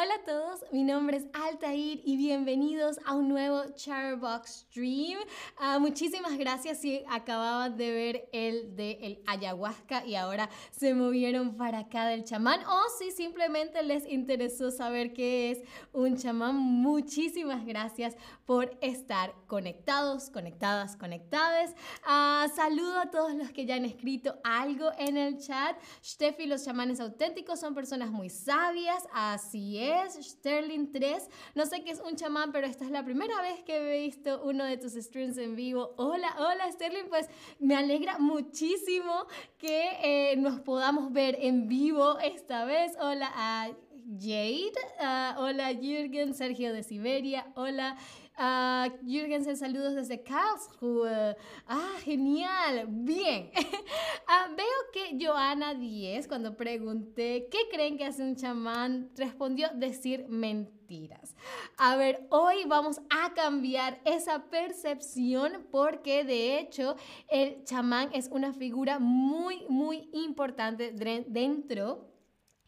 Hola a todos, mi nombre es Altair y bienvenidos a un nuevo Charbox Stream. Ah, muchísimas gracias si acababan de ver el de el ayahuasca y ahora se movieron para acá del chamán o si simplemente les interesó saber qué es un chamán. Muchísimas gracias por estar conectados, conectadas, conectadas. Ah, saludo a todos los que ya han escrito algo en el chat. Steffi, los chamanes auténticos son personas muy sabias, así es. Sterling 3. No sé qué es un chamán, pero esta es la primera vez que he visto uno de tus streams en vivo. Hola, hola Sterling, pues me alegra muchísimo que eh, nos podamos ver en vivo esta vez. Hola a Jade, ah, hola Jürgen, Sergio de Siberia, hola. Uh, Jürgensen, saludos desde Karlsruhe. Ah, genial. Bien. Ah, veo que Joana 10, cuando pregunté qué creen que hace un chamán, respondió decir mentiras. A ver, hoy vamos a cambiar esa percepción porque de hecho el chamán es una figura muy, muy importante dentro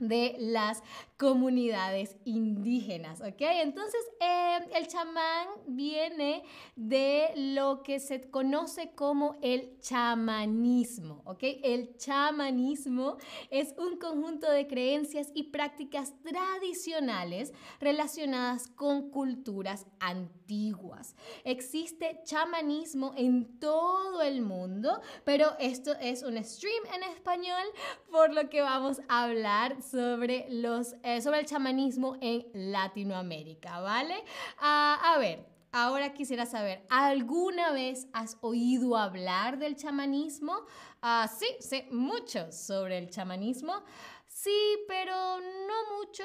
de las comunidades indígenas, ¿ok? Entonces, eh, el chamán viene de lo que se conoce como el chamanismo, ¿ok? El chamanismo es un conjunto de creencias y prácticas tradicionales relacionadas con culturas antiguas. Existe chamanismo en todo el mundo, pero esto es un stream en español, por lo que vamos a hablar sobre, los, eh, sobre el chamanismo en Latinoamérica, ¿vale? Ah, a ver, ahora quisiera saber, ¿alguna vez has oído hablar del chamanismo? Ah, sí, sé mucho sobre el chamanismo. Sí, pero no mucho.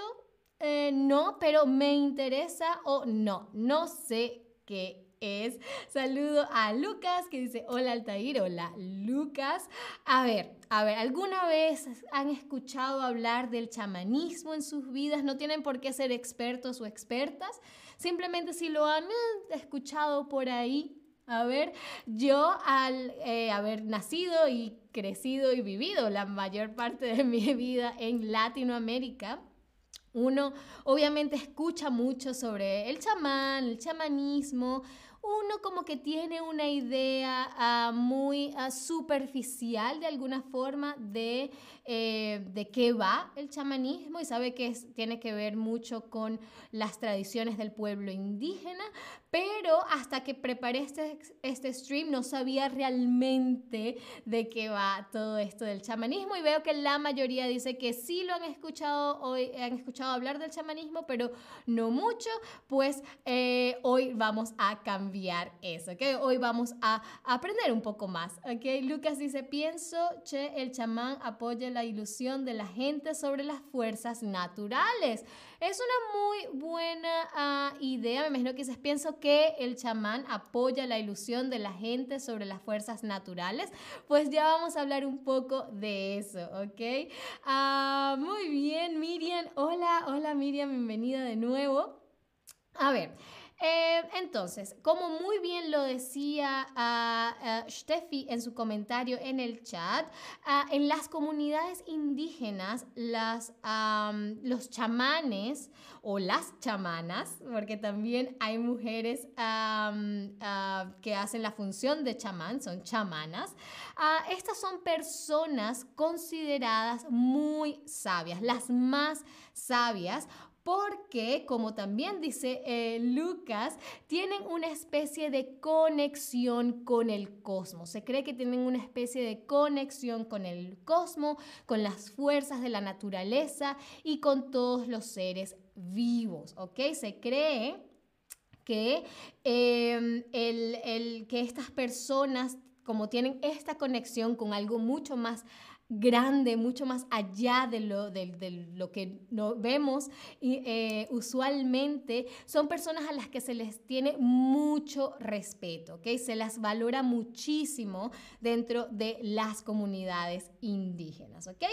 Eh, no, pero me interesa o no, no sé qué es. Saludo a Lucas que dice, hola Altair, hola Lucas. A ver, a ver, ¿alguna vez han escuchado hablar del chamanismo en sus vidas? No tienen por qué ser expertos o expertas. Simplemente si lo han eh, escuchado por ahí, a ver, yo al eh, haber nacido y crecido y vivido la mayor parte de mi vida en Latinoamérica, uno obviamente escucha mucho sobre el chamán, el chamanismo, uno como que tiene una idea ah, muy ah, superficial de alguna forma de, eh, de qué va el chamanismo y sabe que tiene que ver mucho con las tradiciones del pueblo indígena, pero hasta que preparé este, este stream no sabía realmente de qué va todo esto del chamanismo y veo que la mayoría dice que sí lo han escuchado, hoy han escuchado hablar del chamanismo, pero no mucho, pues eh, hoy vamos a cambiar eso, ¿ok? Hoy vamos a aprender un poco más, ¿ok? Lucas dice, pienso, che, el chamán apoya la ilusión de la gente sobre las fuerzas naturales. Es una muy buena ah, idea, me imagino que dices, pienso que el chamán apoya la ilusión de la gente sobre las fuerzas naturales, pues ya vamos a hablar un poco de eso, ¿ok? Ah, muy bien, Miriam, hola, hola Miriam, bienvenida de nuevo. A ver, eh, entonces, como muy bien lo decía uh, Steffi en su comentario en el chat, ah, en las comunidades indígenas, los chamanes o las chamanas, porque también hay mujeres que hacen la función de chamán, son chamanas, estas son personas consideradas muy sabias, las más sabias porque, como también dice eh, Lucas, tienen una especie de conexión con el cosmos. Se cree que tienen una especie de conexión con el cosmos, con las fuerzas de la naturaleza y con todos los seres vivos, ¿ok? Se cree que, em, el, que estas personas, como tienen esta conexión con algo mucho más grande, mucho más allá de lo, de, lo que no vemos y, eh, usualmente, son personas a las que se les tiene mucho respeto, ¿ok? Se las valora muchísimo dentro de las comunidades indígenas, ¿ok?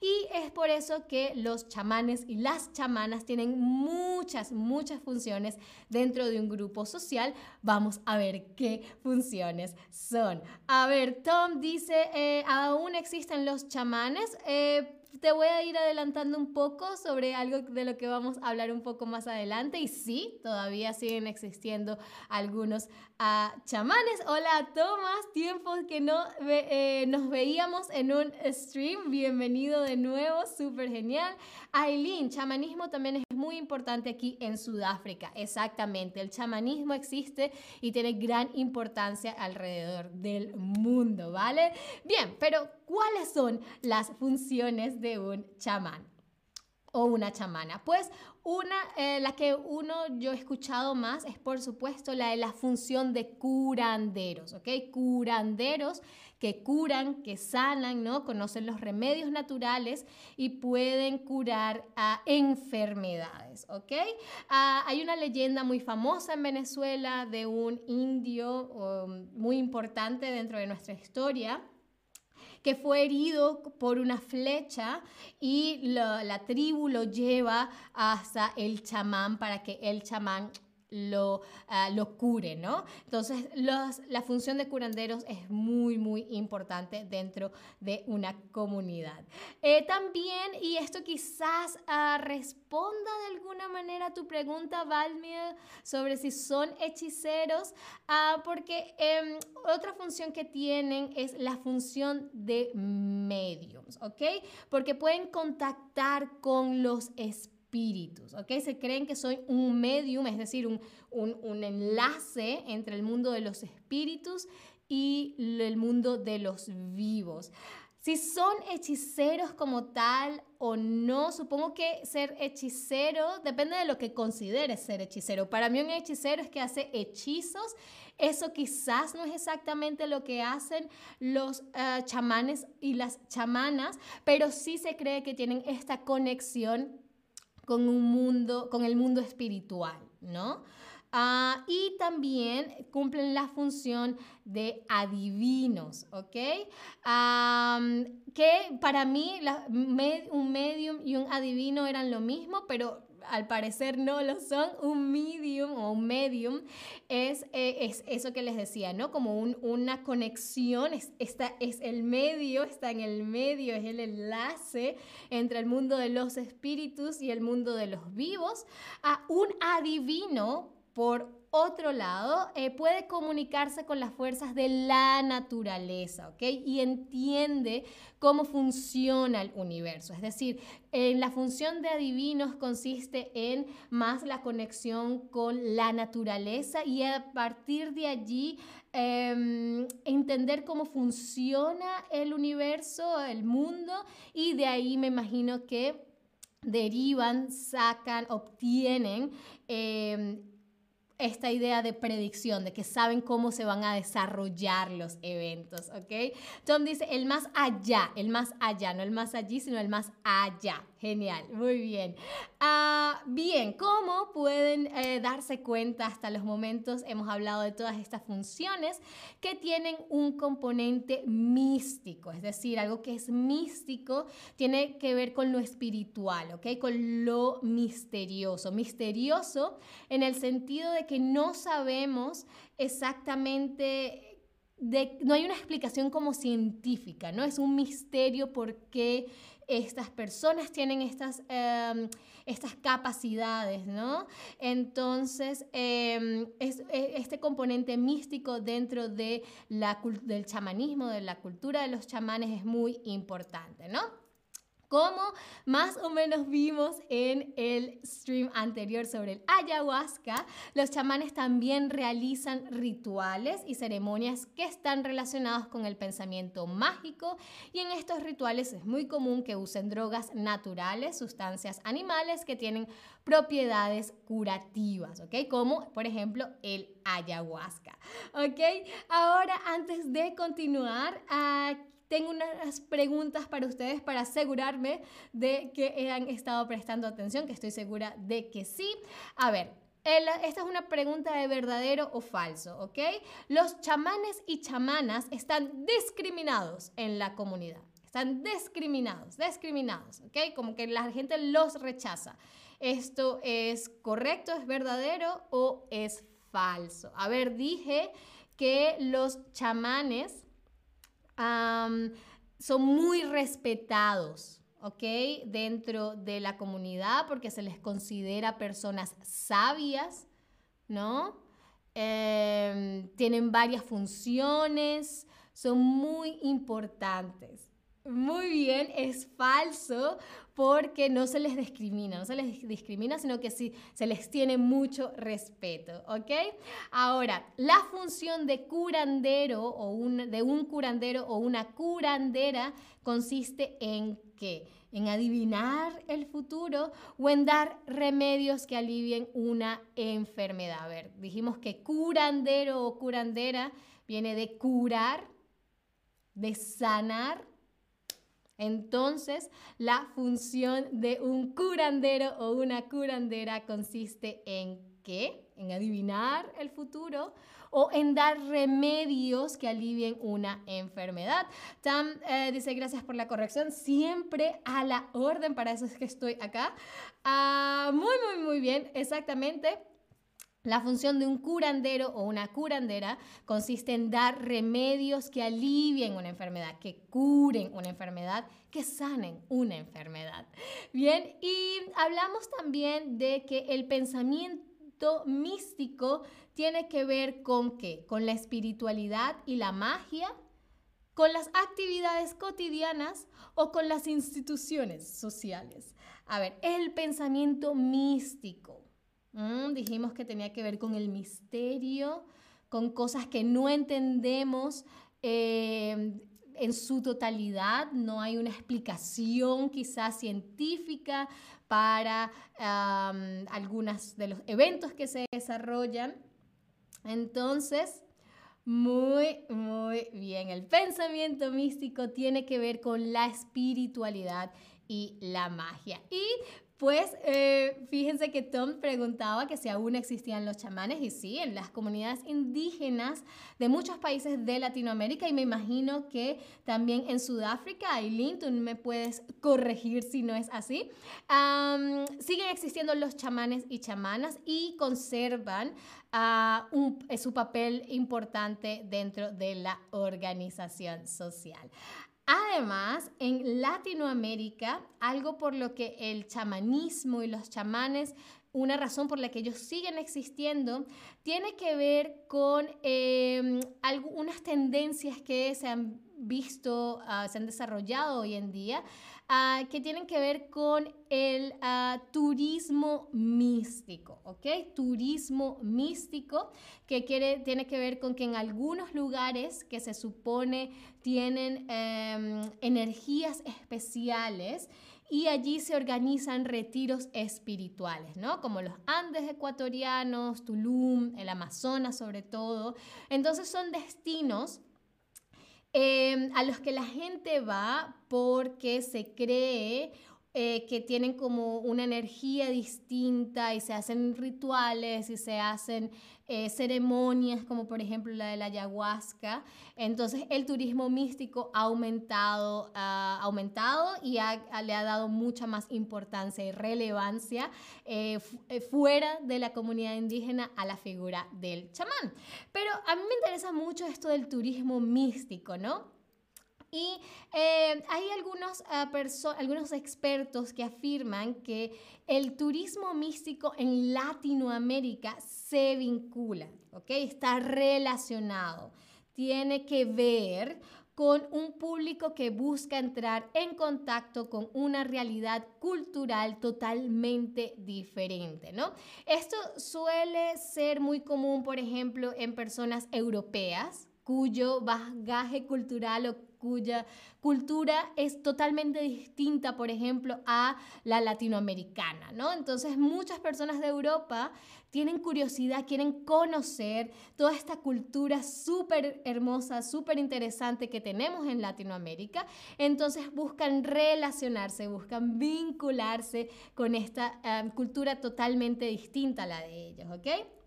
Y es por eso que los chamanes y las chamanas tienen muchas, muchas funciones dentro de un grupo social. Vamos a ver qué funciones son. A ver, Tom dice, eh, aún existen los chamanes. Eh, te voy a ir adelantando un poco sobre algo de lo que vamos a hablar un poco más adelante. Y sí, todavía siguen existiendo algunos uh, chamanes. Hola, Tomás, tiempos que no eh, nos veíamos en un stream. Bienvenido de nuevo, súper genial. Aileen, chamanismo también es muy importante aquí en Sudáfrica. Exactamente, el chamanismo existe y tiene gran importancia alrededor del mundo, ¿vale? Bien, pero ¿cuáles son las funciones de un chamán? O una chamana. Pues una, eh, la que uno yo he escuchado más es por supuesto la de la función de curanderos, ¿ok? Curanderos que curan, que sanan, ¿no? Conocen los remedios naturales y pueden curar a enfermedades, ¿ok? Ah, hay una leyenda muy famosa en Venezuela de un indio um, muy importante dentro de nuestra historia que fue herido por una flecha y la tribu lo lleva hasta el chamán para que el chamán lo, ah, lo cure, ¿no? Entonces, la función de curanderos es muy, muy importante dentro de una comunidad. Eh, también, y esto quizás ah, responda de alguna manera a tu pregunta, Valmir, sobre si son hechiceros, ah, porque em, otra función que tienen es la función de mediums, ¿ok? Porque pueden contactar con los espíritus espíritus, ¿ok? Se creen que soy un medium, es decir, un, un, enlace entre el mundo de los espíritus y el mundo de los vivos. Si son hechiceros como tal o no, supongo que ser hechicero depende de lo que consideres ser hechicero. Para mí un hechicero es que hace hechizos. Eso quizás no es exactamente lo que hacen los eh, chamanes y las chamanas, pero sí se cree que tienen esta conexión con un mundo, con el mundo espiritual, ¿no? Ah, y también cumplen la función de adivinos, ¿ok? que para mí un medium y un adivino eran lo mismo, pero al parecer no lo son, un medium o un medium es, eh, es eso que les decía, ¿no? Como una conexión, es, esta, es el medio, está en el medio, es el enlace entre el mundo de los espíritus y el mundo de los vivos. A un adivino, por otro lado, eh, puede comunicarse con las fuerzas de la naturaleza, ¿ok? Y entiende cómo funciona el universo. Es decir, en la función de adivinos consiste en más la conexión con la naturaleza y a partir de allí em, entender cómo funciona el universo, el mundo, y de ahí me imagino que derivan, sacan, obtienen em, esta idea de predicción, de que saben cómo se van a desarrollar los eventos, ¿ok? Tom dice el más allá, el más allá, no el más allí, sino el más allá. Genial, muy bien. Ah, bien, ¿cómo pueden eh, darse cuenta hasta los momentos? Hemos hablado de todas estas funciones que tienen un componente místico, es decir, algo que es místico tiene que ver con lo espiritual, ¿ok? Con lo misterioso. Misterioso en el sentido de que no sabemos exactamente no hay una explicación como científica, ¿no? Es un misterio por qué estas personas tienen estas, em, estas capacidades, ¿no? Entonces, em, es, e, este componente místico dentro de la, del chamanismo, de la cultura de los chamanes es muy importante, ¿no? Como más o menos vimos en el stream anterior sobre el ayahuasca, los chamanes también realizan rituales y ceremonias que están relacionados con el pensamiento mágico y en estos rituales es muy común que usen drogas naturales, sustancias animales que tienen propiedades curativas, ¿ok? Como por ejemplo el ayahuasca, ¿ok? Ahora antes de continuar, aquí tengo unas preguntas para ustedes para asegurarme de que han estado prestando atención, que estoy segura de que sí. A ver, esta es una pregunta de verdadero o falso, ¿ok? Los chamanes y chamanas están discriminados en la comunidad. Están discriminados, discriminados, ¿ok? Como que la gente los rechaza. ¿Esto es correcto, es verdadero o es falso? A ver, dije que los chamanes son muy respetados. ¿ok? Dentro de la comunidad porque se les considera personas sabias, ¿no? Em, tienen varias funciones, son muy importantes. Muy bien, es falso porque no se les discrimina, no se les discrimina, sino que sí se les tiene mucho respeto, ¿ok? Ahora, la función de curandero o de un curandero o una curandera consiste en qué? En adivinar el futuro o en dar remedios que alivien una enfermedad. A ver, dijimos que curandero o curandera viene de curar, de sanar entonces, la función de un curandero o una curandera consiste en qué? En adivinar el futuro o en dar remedios que alivien una enfermedad. Tam eh, dice, gracias por la corrección, siempre a la orden, para eso es que estoy acá. Ah, muy, muy, muy bien, exactamente. La función de un curandero o una curandera consiste en dar remedios que alivien una enfermedad, que curen una enfermedad, que sanen una enfermedad. Bien, y hablamos también de que el pensamiento místico tiene que ver con qué? Con la espiritualidad y la magia, con las actividades cotidianas o con las instituciones sociales. A ver, el pensamiento místico Mm, dijimos que tenía que ver con el misterio, con cosas que no entendemos eh, en su totalidad, no hay una explicación quizás científica para algunos de los eventos que se desarrollan. Entonces, muy, muy bien. El pensamiento místico tiene que ver con la espiritualidad y la magia. Y pues eh, fíjense que Tom preguntaba que si aún existían los chamanes y sí, en las comunidades indígenas de muchos países de Latinoamérica y me imagino que también en Sudáfrica, Aileen, tú me puedes corregir si no es así, siguen existiendo los chamanes y chamanas y conservan ah, su papel importante dentro de la organización social. Además, en Latinoamérica, algo por lo que el chamanismo y los chamanes, una razón por la que ellos siguen existiendo, tiene que ver con eh, algunas tendencias que se han visto, ah, se han desarrollado hoy en día, ah, que tienen que ver con el ah, turismo místico, ¿ok? Turismo místico, que quiere, tiene que ver con que en algunos lugares que se supone tienen em, energías especiales, y allí se organizan retiros espirituales, ¿no? Como los Andes ecuatorianos, Tulum, el Amazonas sobre todo. Entonces son destinos Em, a los que la gente va porque se cree eh, que tienen como una energía distinta y se hacen rituales y se hacen eh, ceremonias como por ejemplo la de la ayahuasca. Entonces el turismo místico ha aumentado, ha aumentado y le ha dado mucha más importancia y relevancia eh, fuera de la comunidad indígena a la figura del chamán. Pero a mí me interesa mucho esto del turismo místico, ¿no? Y eh, hay algunos, uh, algunos expertos que afirman que el turismo místico en Latinoamérica se vincula, ¿ok? Está relacionado, tiene que ver con un público que busca entrar en contacto con una realidad cultural totalmente diferente, ¿no? Esto suele ser muy común, por ejemplo, en personas europeas cuyo bagaje cultural o cuya cultura es totalmente distinta, por ejemplo, a la latinoamericana, ¿no? Entonces muchas personas de Europa tienen curiosidad, quieren conocer toda esta cultura súper hermosa, súper interesante que tenemos en Latinoamérica, entonces buscan relacionarse, buscan vincularse con esta eh, cultura totalmente distinta a la de ellos, ¿ok?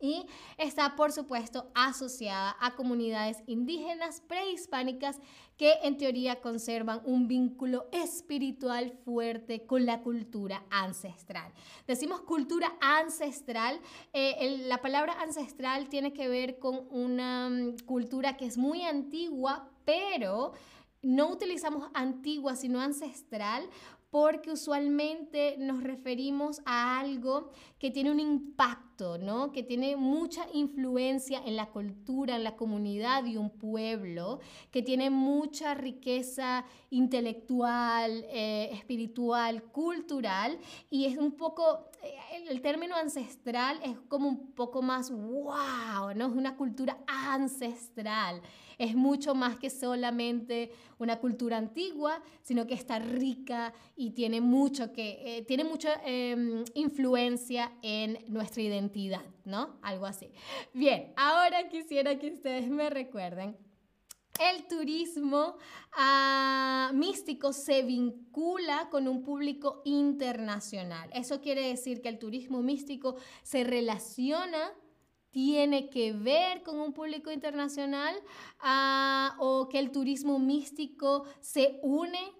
Y está por supuesto asociada a comunidades indígenas prehispánicas que en teoría conservan un vínculo espiritual fuerte con la cultura ancestral. Decimos cultura ancestral, eh, la palabra ancestral tiene que ver con una mm, cultura que es muy antigua, pero no utilizamos antigua, sino ancestral, porque usualmente nos referimos a algo que tiene un impacto, ¿no? Que tiene mucha influencia en la cultura, en la comunidad de un pueblo, que tiene mucha riqueza intelectual, eh, espiritual, cultural, y es un poco, eh, el término ancestral es como un poco más wow, ¿no? Es una cultura ancestral es mucho más que solamente una cultura antigua, sino que está rica y tiene mucho que, eh, tiene mucha em, influencia en nuestra identidad, ¿no? Algo así. Bien, ahora quisiera que ustedes me recuerden el turismo ah, místico se vincula con un público internacional. Eso quiere decir que el turismo místico se relaciona tiene que ver con un público internacional ah, o que el turismo místico se une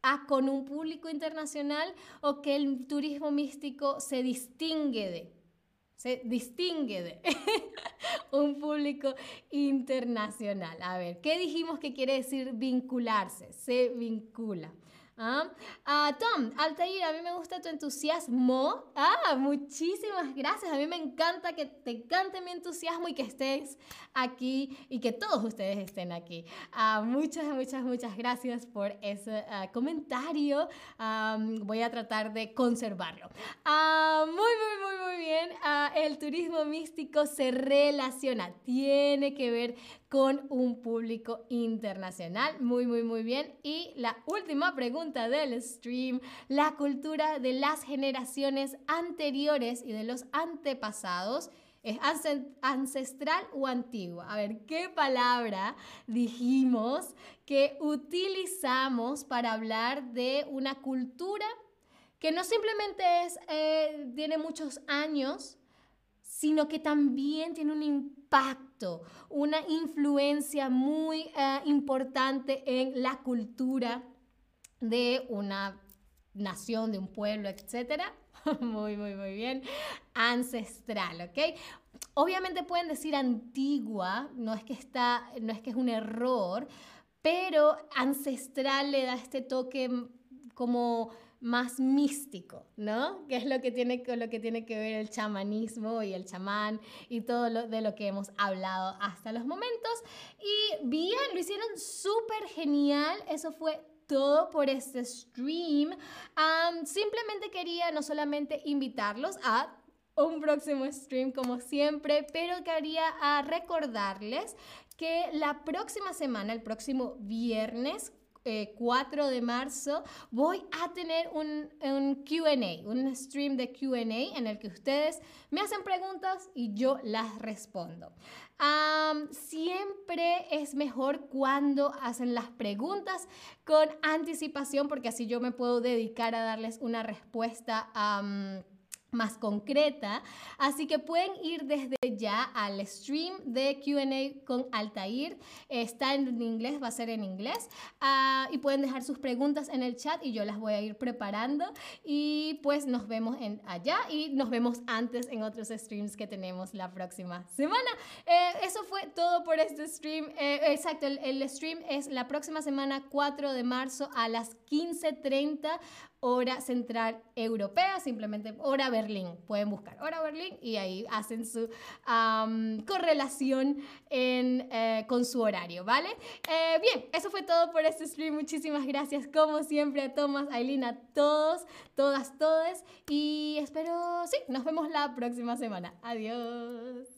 a, con un público internacional o que el turismo místico se distingue de, se distingue de un público internacional. A ver, ¿qué dijimos que quiere decir vincularse? Se vincula. ¿Ah? ah Tom, Altair, a mí me gusta tu entusiasmo. Ah, muchísimas gracias. A mí me encanta que te encante mi entusiasmo y que estés aquí y que todos ustedes estén aquí. Ah, muchas, muchas, muchas gracias por ese ah, comentario. voy a tratar de conservarlo. muy, muy, muy, muy bien. el turismo místico se relaciona, tiene que ver con un público internacional. Muy, muy, muy bien. Y la última pregunta del stream, la cultura de las generaciones anteriores y de los antepasados. ¿Es ancestral o antigua? A ver, ¿qué palabra dijimos que utilizamos para hablar de una cultura que no simplemente es, eh, tiene muchos años, sino que también tiene un impacto, una influencia muy eh, importante en la cultura de una nación, de un pueblo, etc. muy, muy, muy bien. Ancestral, ¿ok? Obviamente pueden decir antigua, no es que, está, no es, que es un error, pero ancestral le da este toque como más místico, ¿no? Que es lo que tiene, lo que tiene que ver el chamanismo y el chamán y todo lo de lo que hemos hablado hasta los momentos. Y bien, lo hicieron súper genial. Eso fue todo por este stream. simplemente quería no solamente invitarlos a un próximo stream como siempre, pero quería a recordarles que la próxima semana, el próximo viernes, 4 eh, de marzo, voy a tener un, un QA, un stream de QA en el que ustedes me hacen preguntas y yo las respondo. siempre es mejor cuando hacen las preguntas con anticipación porque así yo me puedo dedicar a darles una respuesta más concreta. Así que pueden ir desde ya al stream de QA con Altair. Está en inglés, va a ser en inglés. Ah, y pueden dejar sus preguntas en el chat y yo las voy a ir preparando. Y pues nos vemos en allá y nos vemos antes en otros streams que tenemos la próxima semana. Eh, eso fue todo por este stream. Eh, exacto, el, el stream es la próxima semana 4 de marzo a las 15.30 hora central europea, simplemente hora Berlín. Pueden buscar hora Berlín y ahí hacen su correlación eh, con su horario, ¿vale? Eh, bien, eso fue todo por este stream. Muchísimas gracias, como siempre, a Tomás, a Aileen, a todos, todas, todes. Y espero, sí, nos vemos la próxima semana. Adiós.